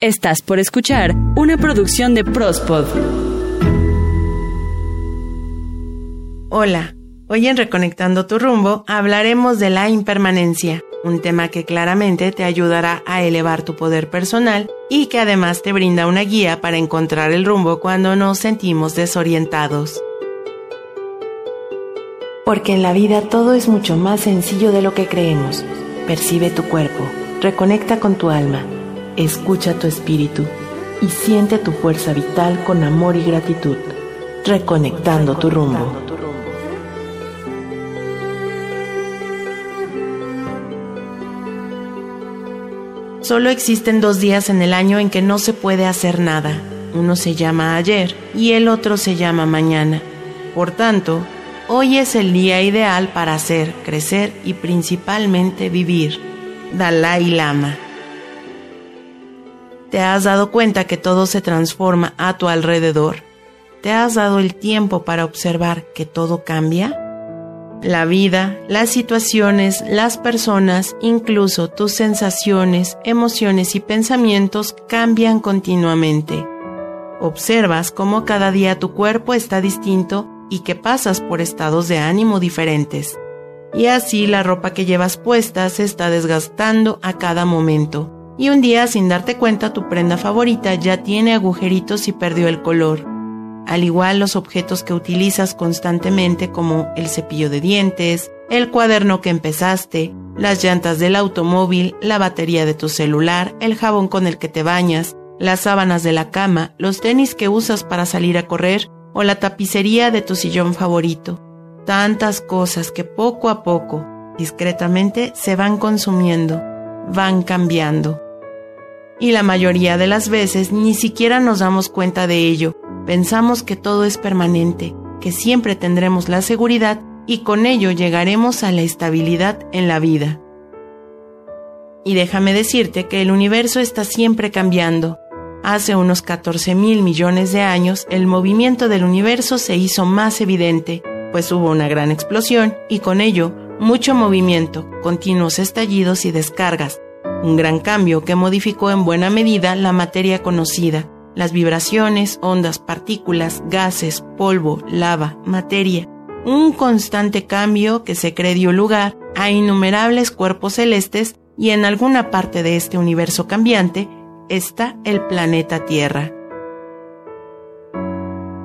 Estás por escuchar una producción de Prospod. Hola, hoy en Reconectando tu rumbo hablaremos de la impermanencia, un tema que claramente te ayudará a elevar tu poder personal y que además te brinda una guía para encontrar el rumbo cuando nos sentimos desorientados. Porque en la vida todo es mucho más sencillo de lo que creemos. Percibe tu cuerpo, reconecta con tu alma Escucha tu espíritu y siente tu fuerza vital con amor y gratitud, reconectando tu rumbo. Solo existen dos días en el año en que no se puede hacer nada. Uno se llama ayer y el otro se llama mañana. Por tanto, hoy es el día ideal para hacer, crecer y principalmente vivir. Dalai Lama ¿Te has dado cuenta que todo se transforma a tu alrededor? ¿Te has dado el tiempo para observar que todo cambia? La vida, las situaciones, las personas, incluso tus sensaciones, emociones y pensamientos cambian continuamente. Observas cómo cada día tu cuerpo está distinto y que pasas por estados de ánimo diferentes. Y así la ropa que llevas puesta se está desgastando a cada momento y un día sin darte cuenta tu prenda favorita ya tiene agujeritos y perdió el color. Al igual los objetos que utilizas constantemente como el cepillo de dientes, el cuaderno que empezaste, las llantas del automóvil, la batería de tu celular, el jabón con el que te bañas, las sábanas de la cama, los tenis que usas para salir a correr o la tapicería de tu sillón favorito. Tantas cosas que poco a poco, discretamente, se van consumiendo, van cambiando y la mayoría de las veces ni siquiera nos damos cuenta de ello. Pensamos que todo es permanente, que siempre tendremos la seguridad y con ello llegaremos a la estabilidad en la vida. Y déjame decirte que el universo está siempre cambiando. Hace unos 14 mil millones de años el movimiento del universo se hizo más evidente, pues hubo una gran explosión y con ello mucho movimiento, continuos estallidos y descargas, un gran cambio que modificó en buena medida la materia conocida, las vibraciones, ondas, partículas, gases, polvo, lava, materia, un constante cambio que se cree dio lugar a innumerables cuerpos celestes y en alguna parte de este universo cambiante está el planeta Tierra.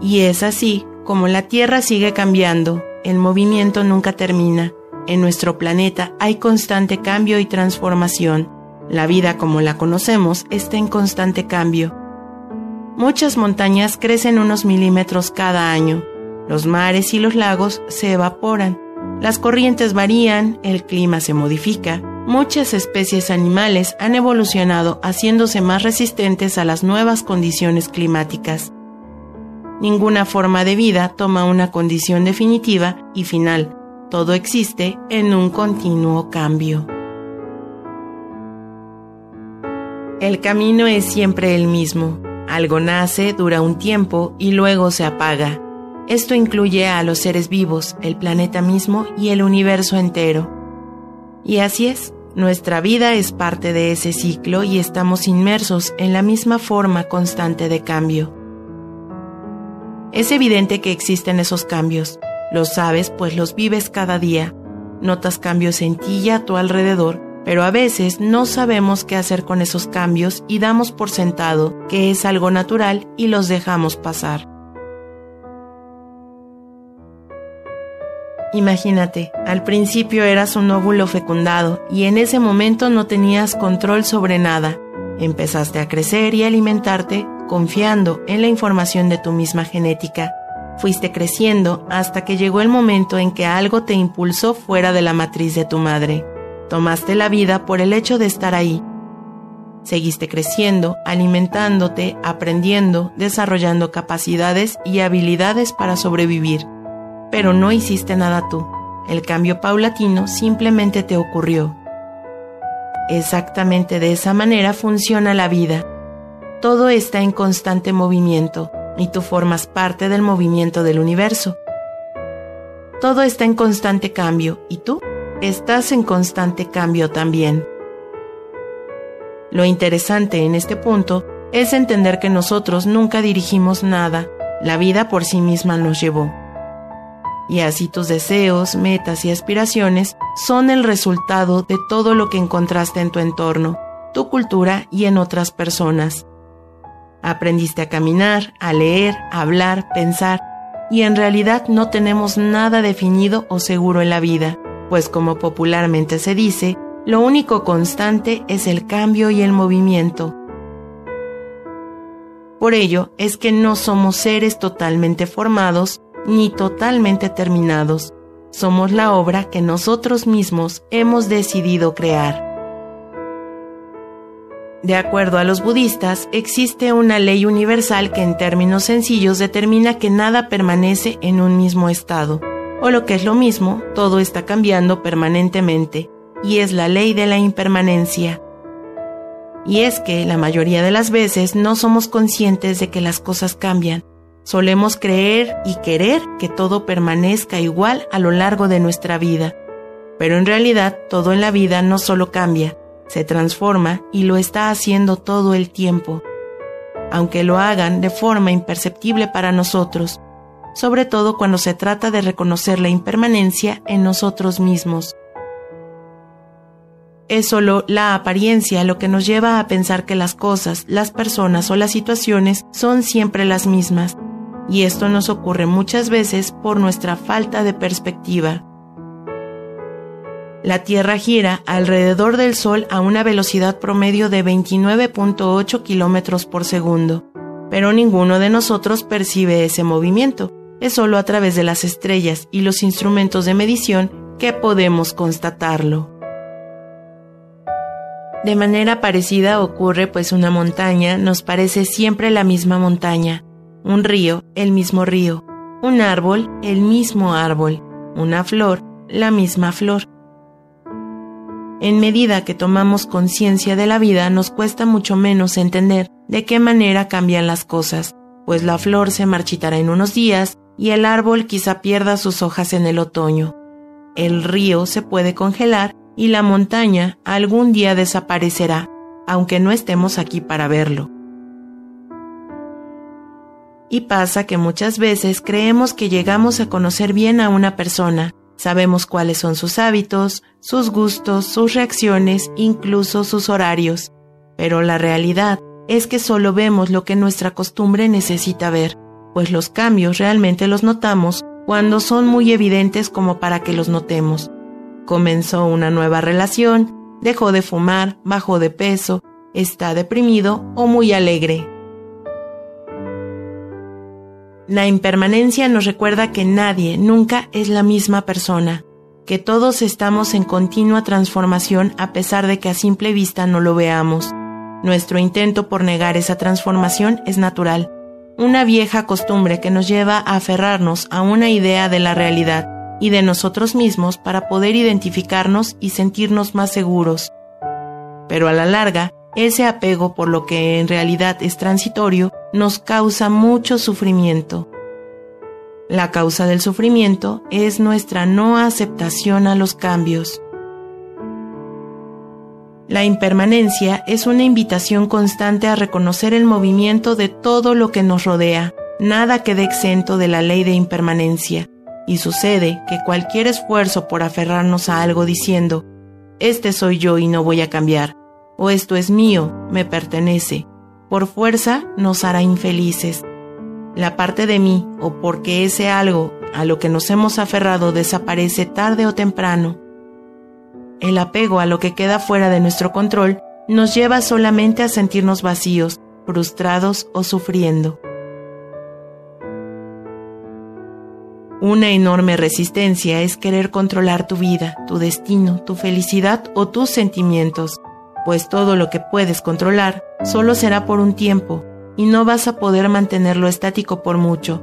Y es así como la Tierra sigue cambiando, el movimiento nunca termina, en nuestro planeta hay constante cambio y transformación, la vida como la conocemos está en constante cambio. Muchas montañas crecen unos milímetros cada año. Los mares y los lagos se evaporan. Las corrientes varían, el clima se modifica. Muchas especies animales han evolucionado haciéndose más resistentes a las nuevas condiciones climáticas. Ninguna forma de vida toma una condición definitiva y final. Todo existe en un continuo cambio. El camino es siempre el mismo. Algo nace, dura un tiempo y luego se apaga. Esto incluye a los seres vivos, el planeta mismo y el universo entero. Y así es, nuestra vida es parte de ese ciclo y estamos inmersos en la misma forma constante de cambio. Es evidente que existen esos cambios. Lo sabes pues los vives cada día. Notas cambios en ti y a tu alrededor pero a veces no sabemos qué hacer con esos cambios y damos por sentado que es algo natural y los dejamos pasar. Imagínate, al principio eras un óvulo fecundado y en ese momento no tenías control sobre nada. Empezaste a crecer y alimentarte confiando en la información de tu misma genética. Fuiste creciendo hasta que llegó el momento en que algo te impulsó fuera de la matriz de tu madre. Tomaste la vida por el hecho de estar ahí. Seguiste creciendo, alimentándote, aprendiendo, desarrollando capacidades y habilidades para sobrevivir. Pero no hiciste nada tú. El cambio paulatino simplemente te ocurrió. Exactamente de esa manera funciona la vida. Todo está en constante movimiento y tú formas parte del movimiento del universo. Todo está en constante cambio y tú estás en constante cambio también. Lo interesante en este punto es entender que nosotros nunca dirigimos nada, la vida por sí misma nos llevó. Y así tus deseos, metas y aspiraciones son el resultado de todo lo que encontraste en tu entorno, tu cultura y en otras personas. Aprendiste a caminar, a leer, a hablar, pensar, y en realidad no tenemos nada definido o seguro en la vida, pues como popularmente se dice, lo único constante es el cambio y el movimiento. Por ello es que no somos seres totalmente formados ni totalmente terminados. Somos la obra que nosotros mismos hemos decidido crear. De acuerdo a los budistas, existe una ley universal que en términos sencillos determina que nada permanece en un mismo estado, o lo que es lo mismo, todo está cambiando permanentemente, y es la ley de la impermanencia. Y es que la mayoría de las veces no somos conscientes de que las cosas cambian. Solemos creer y querer que todo permanezca igual a lo largo de nuestra vida. Pero en realidad todo en la vida no solo cambia, se transforma y lo está haciendo todo el tiempo. Aunque lo hagan de forma imperceptible para nosotros, sobre todo cuando se trata de reconocer la impermanencia en nosotros mismos. Es solo la apariencia lo que nos lleva a pensar que las cosas, las personas o las situaciones son siempre las mismas, y esto nos ocurre muchas veces por nuestra falta de perspectiva. La Tierra gira alrededor del Sol a una velocidad promedio de 29.8 kilómetros por segundo, pero ninguno de nosotros percibe ese movimiento. Es solo a través de las estrellas y los instrumentos de medición que podemos constatarlo. De manera parecida ocurre pues una montaña. Nos parece siempre la misma montaña, un río el mismo río, un árbol el mismo árbol, una flor la misma flor. En medida que tomamos conciencia de la vida nos cuesta mucho menos entender de qué manera cambian las cosas, pues la flor se marchitará en unos días y el árbol quizá pierda sus hojas en el otoño. El río se puede congelar y la montaña algún día desaparecerá, aunque no estemos aquí para verlo. Y pasa que muchas veces creemos que llegamos a conocer bien a una persona, sabemos cuáles son sus hábitos, sus gustos, sus reacciones, incluso sus horarios, pero la realidad es que solo vemos lo que nuestra costumbre necesita ver, pues los cambios realmente los notamos cuando son muy evidentes como para que los notemos comenzó una nueva relación, dejó de fumar, bajó de peso, está deprimido o muy alegre. La impermanencia nos recuerda que nadie nunca es la misma persona, que todos estamos en continua transformación a pesar de que a simple vista no lo veamos. Nuestro intento por negar esa transformación es natural, una vieja costumbre que nos lleva a aferrarnos a una idea de la realidad y de nosotros mismos para poder identificarnos y sentirnos más seguros. Pero a la larga, ese apego por lo que en realidad es transitorio nos causa mucho sufrimiento. La causa del sufrimiento es nuestra no aceptación a los cambios. La impermanencia es una invitación constante a reconocer el movimiento de todo lo que nos rodea. Nada queda exento de la ley de impermanencia y sucede que cualquier esfuerzo por aferrarnos a algo diciendo, este soy yo y no voy a cambiar, o esto es mío, me pertenece, por fuerza nos hará infelices. La parte de mí, o porque ese algo a lo que nos hemos aferrado desaparece tarde o temprano. El apego a lo que queda fuera de nuestro control nos lleva solamente a sentirnos vacíos, frustrados o sufriendo. Una enorme resistencia es querer controlar tu vida, tu destino, tu felicidad o tus sentimientos, pues todo lo que puedes controlar solo será por un tiempo y no vas a poder mantenerlo estático por mucho.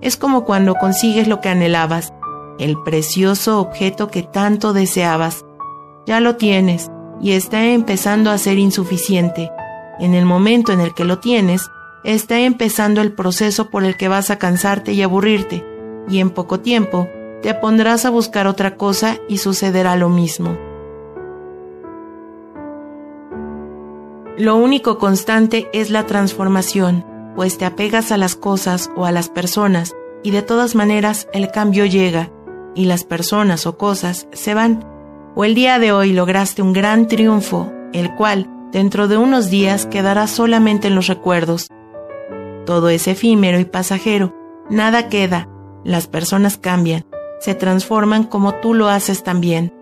Es como cuando consigues lo que anhelabas, el precioso objeto que tanto deseabas. Ya lo tienes y está empezando a ser insuficiente. En el momento en el que lo tienes, está empezando el proceso por el que vas a cansarte y aburrirte y en poco tiempo te pondrás a buscar otra cosa y sucederá lo mismo. Lo único constante es la transformación, pues te apegas a las cosas o a las personas y de todas maneras el cambio llega y las personas o cosas se van. O el día de hoy lograste un gran triunfo, el cual dentro de unos días quedará solamente en los recuerdos. Todo es efímero y pasajero, nada queda, las personas cambian, se transforman como tú lo haces también.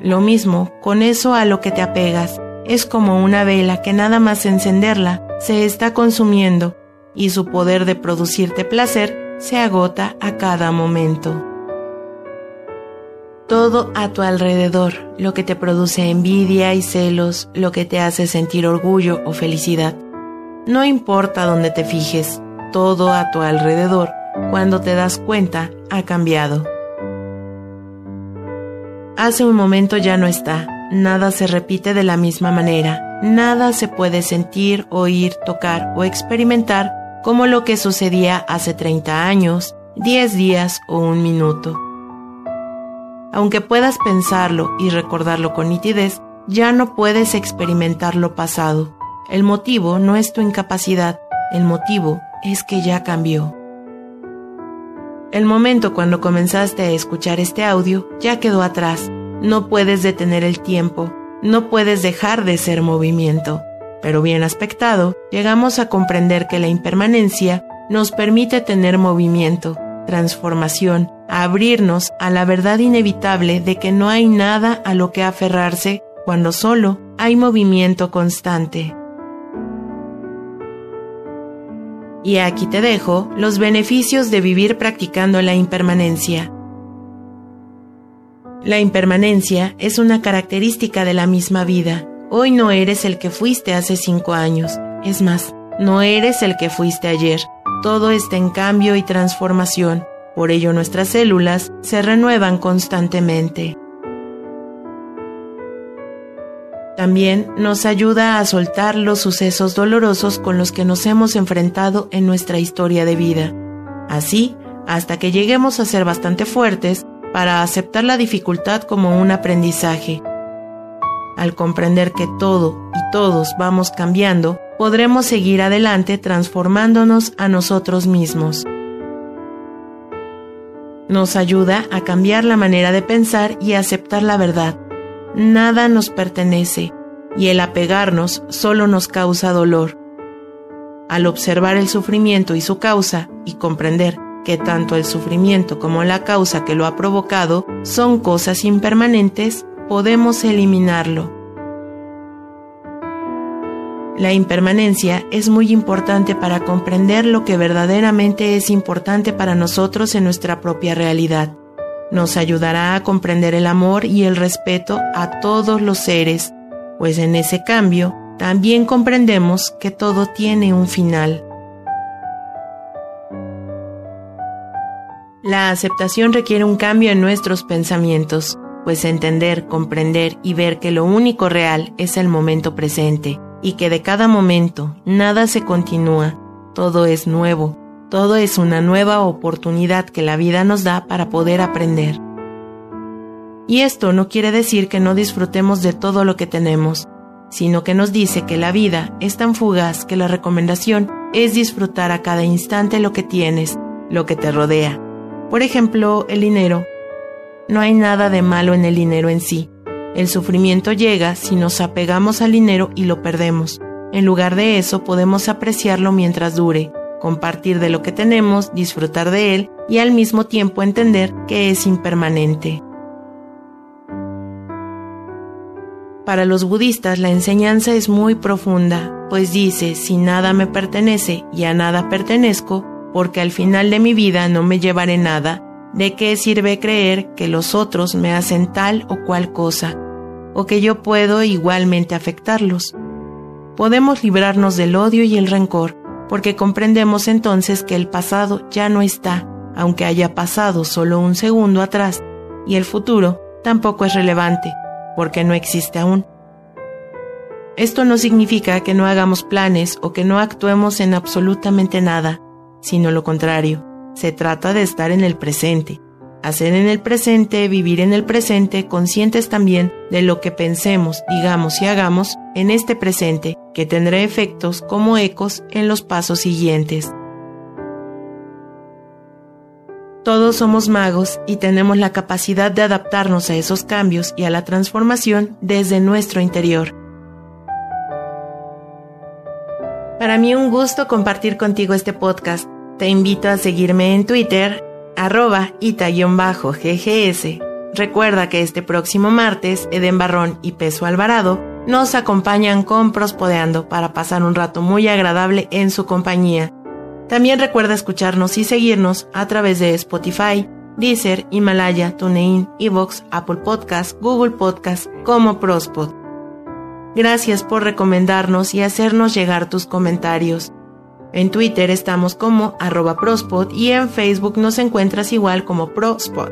Lo mismo con eso a lo que te apegas, es como una vela que nada más encenderla se está consumiendo y su poder de producirte placer se agota a cada momento. Todo a tu alrededor, lo que te produce envidia y celos, lo que te hace sentir orgullo o felicidad. No importa dónde te fijes, todo a tu alrededor, cuando te das cuenta, ha cambiado. Hace un momento ya no está, nada se repite de la misma manera, nada se puede sentir, oír, tocar o experimentar como lo que sucedía hace 30 años, 10 días o un minuto. Aunque puedas pensarlo y recordarlo con nitidez, ya no puedes experimentar lo pasado. El motivo no es tu incapacidad, el motivo es que ya cambió. El momento cuando comenzaste a escuchar este audio ya quedó atrás. No puedes detener el tiempo, no puedes dejar de ser movimiento. Pero bien aspectado, llegamos a comprender que la impermanencia nos permite tener movimiento, transformación, abrirnos a la verdad inevitable de que no hay nada a lo que aferrarse cuando solo hay movimiento constante. Y aquí te dejo los beneficios de vivir practicando la impermanencia. La impermanencia es una característica de la misma vida. Hoy no eres el que fuiste hace cinco años. Es más, no eres el que fuiste ayer. Todo está en cambio y transformación. Por ello nuestras células se renuevan constantemente. También nos ayuda a soltar los sucesos dolorosos con los que nos hemos enfrentado en nuestra historia de vida. Así, hasta que lleguemos a ser bastante fuertes para aceptar la dificultad como un aprendizaje. Al comprender que todo y todos vamos cambiando, podremos seguir adelante transformándonos a nosotros mismos. Nos ayuda a cambiar la manera de pensar y aceptar la verdad nada nos pertenece y el apegarnos solo nos causa dolor. Al observar el sufrimiento y su causa y comprender que tanto el sufrimiento como la causa que lo ha provocado son cosas impermanentes, podemos eliminarlo. La impermanencia es muy importante para comprender lo que verdaderamente es importante para nosotros en nuestra propia realidad nos ayudará a comprender el amor y el respeto a todos los seres, pues en ese cambio también comprendemos que todo tiene un final. La aceptación requiere un cambio en nuestros pensamientos, pues entender, comprender y ver que lo único real es el momento presente y que de cada momento nada se continúa, todo es nuevo, todo es una nueva oportunidad que la vida nos da para poder aprender. Y esto no quiere decir que no disfrutemos de todo lo que tenemos, sino que nos dice que la vida es tan fugaz que la recomendación es disfrutar a cada instante lo que tienes, lo que te rodea. Por ejemplo, el dinero. No hay nada de malo en el dinero en sí. El sufrimiento llega si nos apegamos al dinero y lo perdemos. En lugar de eso podemos apreciarlo mientras dure, compartir de lo que tenemos, disfrutar de él y al mismo tiempo entender que es impermanente. Para los budistas la enseñanza es muy profunda, pues dice, si nada me pertenece y a nada pertenezco, porque al final de mi vida no me llevaré nada, ¿de qué sirve creer que los otros me hacen tal o cual cosa, o que yo puedo igualmente afectarlos? Podemos librarnos del odio y el rencor, porque comprendemos entonces que el pasado ya no está, aunque haya pasado solo un segundo atrás, y el futuro tampoco es relevante, porque no existe aún. Esto no significa que no hagamos planes o que no actuemos en absolutamente nada, sino lo contrario, se trata de estar en el presente, Hacer en el presente, vivir en el presente, conscientes también de lo que pensemos, digamos y hagamos en este presente, que tendrá efectos como ecos en los pasos siguientes. Todos somos magos y tenemos la capacidad de adaptarnos a esos cambios y a la transformación desde nuestro interior. Para mí un gusto compartir contigo este podcast. Te invito a seguirme en Twitter, arroba ita-ggs. Recuerda que este próximo martes, Eden Barrón y Peso Alvarado nos acompañan con Prospodeando para pasar un rato muy agradable en su compañía. También recuerda escucharnos y seguirnos a través de Spotify, Deezer, Himalaya, TuneIn, Evox, Apple Podcast, Google Podcast como Prospod. Gracias por recomendarnos y hacernos llegar tus comentarios. En Twitter estamos como arroba prospod y en Facebook nos encuentras igual como prospod.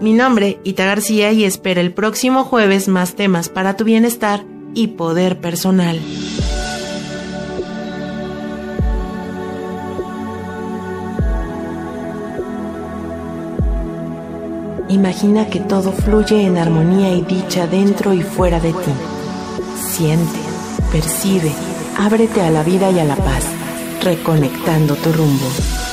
Mi nombre, Ita García, y espera el próximo jueves más temas para tu bienestar y poder personal. Imagina que todo fluye en armonía y dicha dentro y fuera de ti. Siente, percibe, ábrete a la vida y a la paz, reconectando tu rumbo.